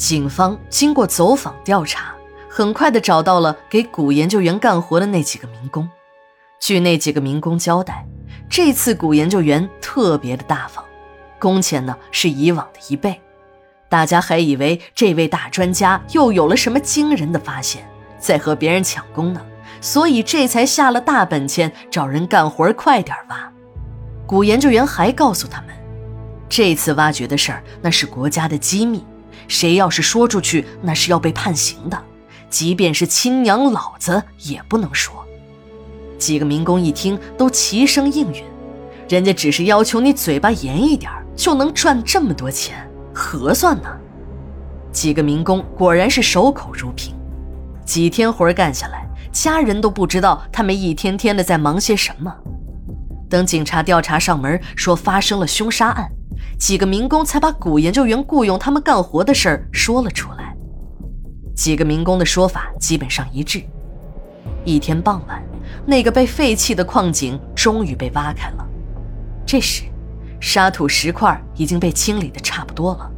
警方经过走访调查，很快的找到了给古研究员干活的那几个民工。据那几个民工交代，这次古研究员特别的大方，工钱呢是以往的一倍。大家还以为这位大专家又有了什么惊人的发现，在和别人抢功呢，所以这才下了大本钱找人干活快点挖。古研究员还告诉他们，这次挖掘的事儿那是国家的机密，谁要是说出去，那是要被判刑的，即便是亲娘老子也不能说。几个民工一听，都齐声应允，人家只是要求你嘴巴严一点，就能赚这么多钱。合算呢？几个民工果然是守口如瓶。几天活干下来，家人都不知道他们一天天的在忙些什么。等警察调查上门说发生了凶杀案，几个民工才把古研究员雇佣他们干活的事儿说了出来。几个民工的说法基本上一致。一天傍晚，那个被废弃的矿井终于被挖开了。这时。沙土石块已经被清理的差不多了，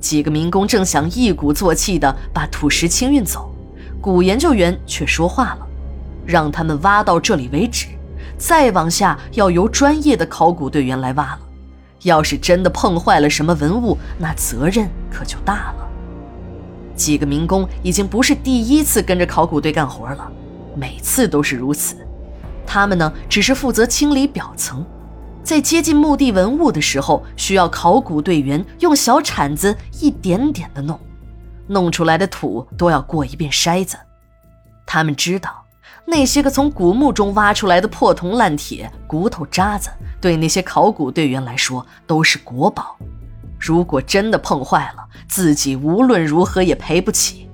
几个民工正想一鼓作气地把土石清运走，古研究员却说话了，让他们挖到这里为止，再往下要由专业的考古队员来挖了。要是真的碰坏了什么文物，那责任可就大了。几个民工已经不是第一次跟着考古队干活了，每次都是如此。他们呢，只是负责清理表层。在接近墓地文物的时候，需要考古队员用小铲子一点点的弄，弄出来的土都要过一遍筛子。他们知道，那些个从古墓中挖出来的破铜烂铁、骨头渣子，对那些考古队员来说都是国宝。如果真的碰坏了，自己无论如何也赔不起。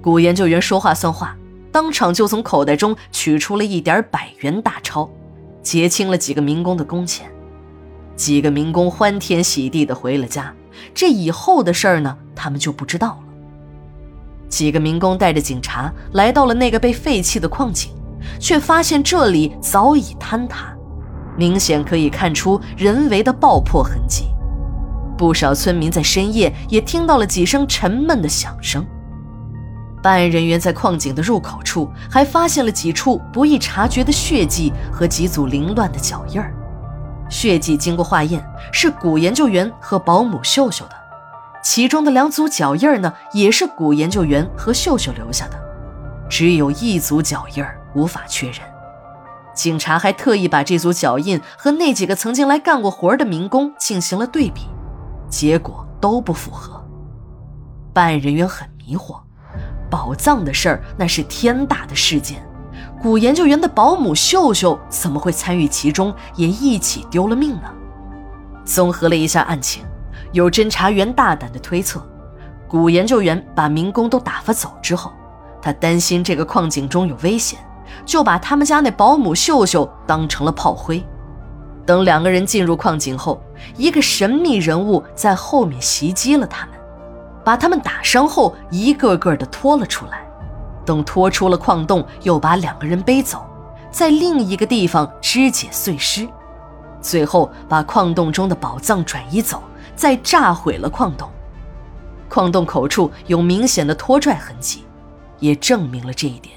古研究员说话算话，当场就从口袋中取出了一点百元大钞。结清了几个民工的工钱，几个民工欢天喜地的回了家。这以后的事儿呢，他们就不知道了。几个民工带着警察来到了那个被废弃的矿井，却发现这里早已坍塌，明显可以看出人为的爆破痕迹。不少村民在深夜也听到了几声沉闷的响声。办案人员在矿井的入口处还发现了几处不易察觉的血迹和几组凌乱的脚印儿。血迹经过化验是古研究员和保姆秀秀的，其中的两组脚印儿呢也是古研究员和秀秀留下的，只有一组脚印儿无法确认。警察还特意把这组脚印和那几个曾经来干过活的民工进行了对比，结果都不符合。办案人员很迷惑。宝藏的事儿那是天大的事件，古研究员的保姆秀秀怎么会参与其中，也一起丢了命呢？综合了一下案情，有侦查员大胆的推测，古研究员把民工都打发走之后，他担心这个矿井中有危险，就把他们家那保姆秀秀当成了炮灰。等两个人进入矿井后，一个神秘人物在后面袭击了他们。把他们打伤后，一个个的拖了出来。等拖出了矿洞，又把两个人背走，在另一个地方肢解碎尸，最后把矿洞中的宝藏转移走，再炸毁了矿洞。矿洞口处有明显的拖拽痕迹，也证明了这一点。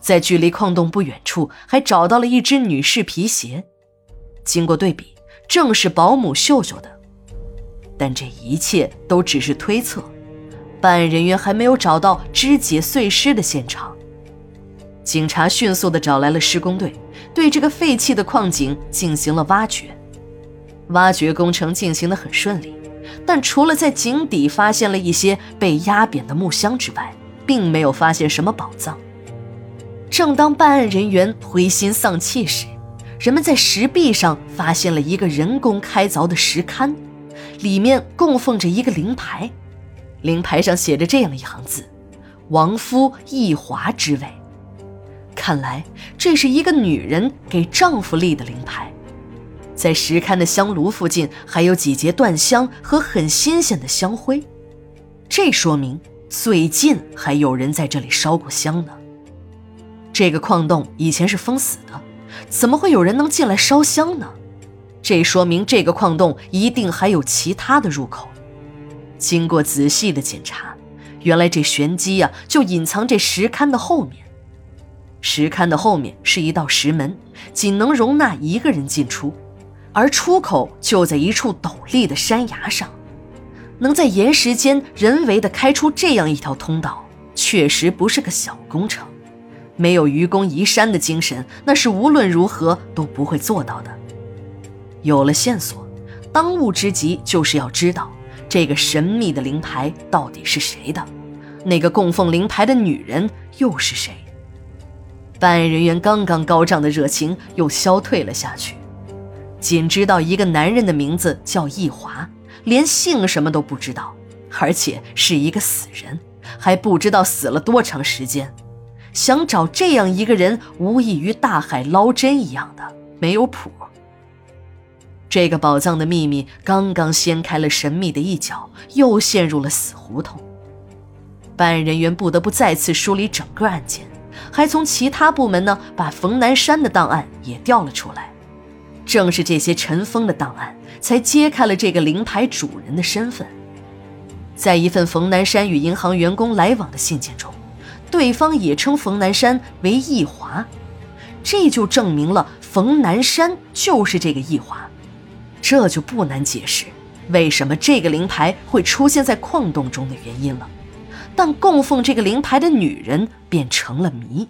在距离矿洞不远处，还找到了一只女士皮鞋，经过对比，正是保姆秀秀的。但这一切都只是推测，办案人员还没有找到肢解碎尸的现场。警察迅速地找来了施工队，对这个废弃的矿井进行了挖掘。挖掘工程进行得很顺利，但除了在井底发现了一些被压扁的木箱之外，并没有发现什么宝藏。正当办案人员灰心丧气时，人们在石壁上发现了一个人工开凿的石龛。里面供奉着一个灵牌，灵牌上写着这样一行字：“亡夫易华之位。”看来这是一个女人给丈夫立的灵牌。在石龛的香炉附近还有几节断香和很新鲜的香灰，这说明最近还有人在这里烧过香呢。这个矿洞以前是封死的，怎么会有人能进来烧香呢？这说明这个矿洞一定还有其他的入口。经过仔细的检查，原来这玄机呀就隐藏这石龛的后面。石龛的后面是一道石门，仅能容纳一个人进出，而出口就在一处陡立的山崖上。能在岩石间人为的开出这样一条通道，确实不是个小工程。没有愚公移山的精神，那是无论如何都不会做到的。有了线索，当务之急就是要知道这个神秘的灵牌到底是谁的，那个供奉灵牌的女人又是谁？办案人员刚刚高涨的热情又消退了下去，仅知道一个男人的名字叫易华，连姓什么都不知道，而且是一个死人，还不知道死了多长时间。想找这样一个人，无异于大海捞针一样的，没有谱。这个宝藏的秘密刚刚掀开了神秘的一角，又陷入了死胡同。办案人员不得不再次梳理整个案件，还从其他部门呢把冯南山的档案也调了出来。正是这些尘封的档案，才揭开了这个灵牌主人的身份。在一份冯南山与银行员工来往的信件中。对方也称冯南山为易华，这就证明了冯南山就是这个易华，这就不难解释为什么这个灵牌会出现在矿洞中的原因了。但供奉这个灵牌的女人便成了谜。